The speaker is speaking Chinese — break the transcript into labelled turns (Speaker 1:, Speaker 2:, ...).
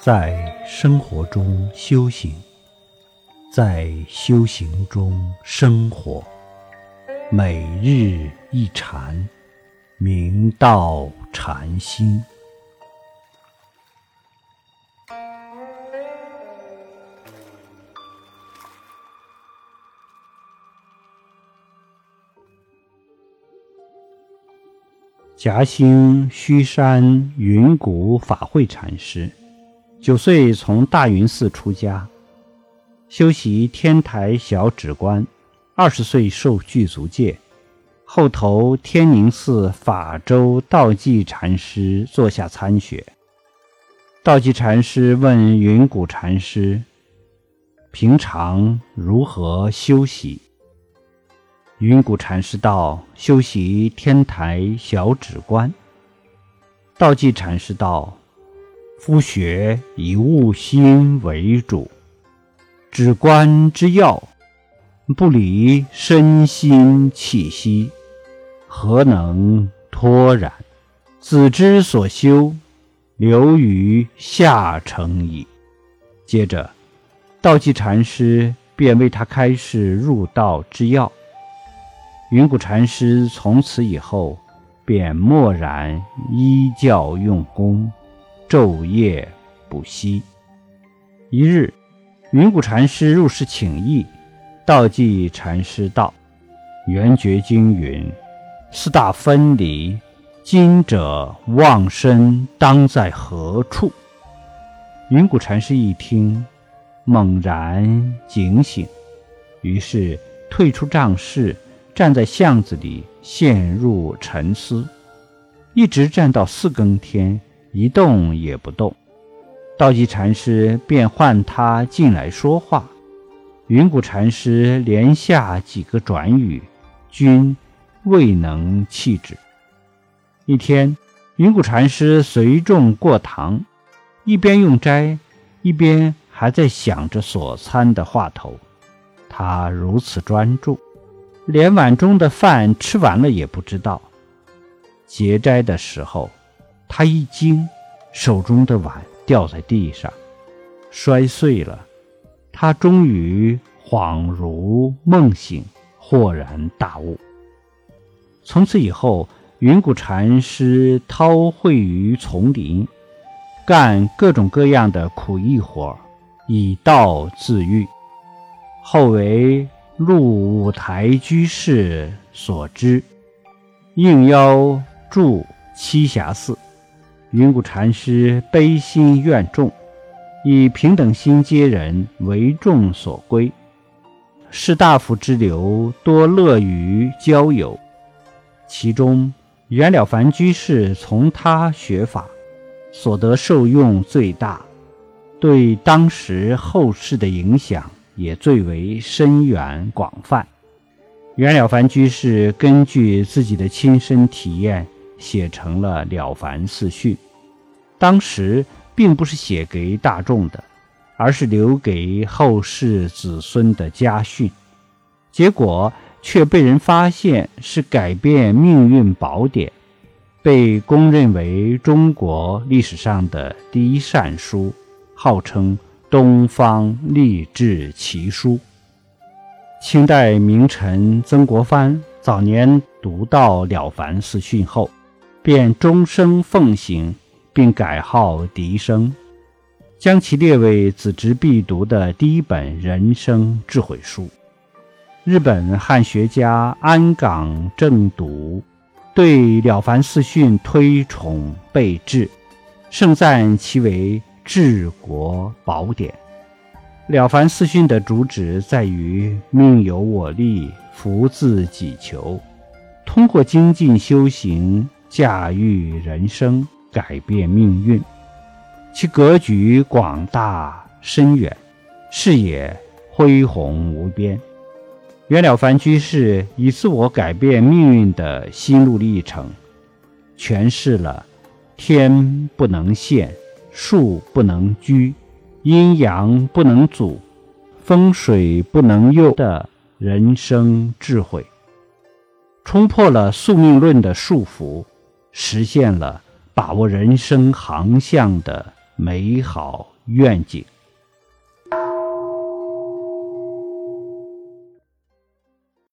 Speaker 1: 在生活中修行，在修行中生活，每日一禅，明道禅心。夹心虚山云谷法会禅师，九岁从大云寺出家，修习天台小止观，二十岁受具足戒，后投天宁寺法周道济禅师座下参学。道济禅师问云谷禅师：“平常如何修习？”云谷禅师道：“修习天台小止观。”道济禅师道：“夫学以悟心为主，止观之要，不离身心气息，何能脱然？子之所修，流于下乘矣。”接着，道济禅师便为他开示入道之要。云谷禅师从此以后便默然依教用功，昼夜不息。一日，云谷禅师入室请益，道济禅师道：“圆觉经云，四大分离，今者忘身当在何处？”云谷禅师一听，猛然警醒，于是退出帐室。站在巷子里，陷入沉思，一直站到四更天，一动也不动。道济禅师便唤他进来说话，云谷禅师连下几个转语，均未能弃止。一天，云谷禅师随众过堂，一边用斋，一边还在想着所参的话头。他如此专注。连碗中的饭吃完了也不知道。结斋的时候，他一惊，手中的碗掉在地上，摔碎了。他终于恍如梦醒，豁然大悟。从此以后，云谷禅师韬晦于丛林，干各种各样的苦役活，以道自愈。后为。入五台居士所知，应邀住栖霞寺。云谷禅师悲心愿重，以平等心接人，为众所归。士大夫之流多乐于交友，其中袁了凡居士从他学法，所得受用最大，对当时后世的影响。也最为深远广泛。袁了凡居士根据自己的亲身体验，写成了《了凡四训》。当时并不是写给大众的，而是留给后世子孙的家训。结果却被人发现是改变命运宝典，被公认为中国历史上的第一善书，号称。东方励志奇书。清代名臣曾国藩早年读到《了凡四训》后，便终生奉行，并改号笛生，将其列为子侄必读的第一本人生智慧书。日本汉学家安冈正读对《了凡四训》推崇备至，盛赞其为。治国宝典，《了凡四训》的主旨在于命由我立，福自己求。通过精进修行，驾驭人生，改变命运。其格局广大深远，视野恢宏无边。袁了凡居士以自我改变命运的心路历程，诠释了“天不能限”。树不能居，阴阳不能阻，风水不能佑的人生智慧，冲破了宿命论的束缚，实现了把握人生航向的美好愿景。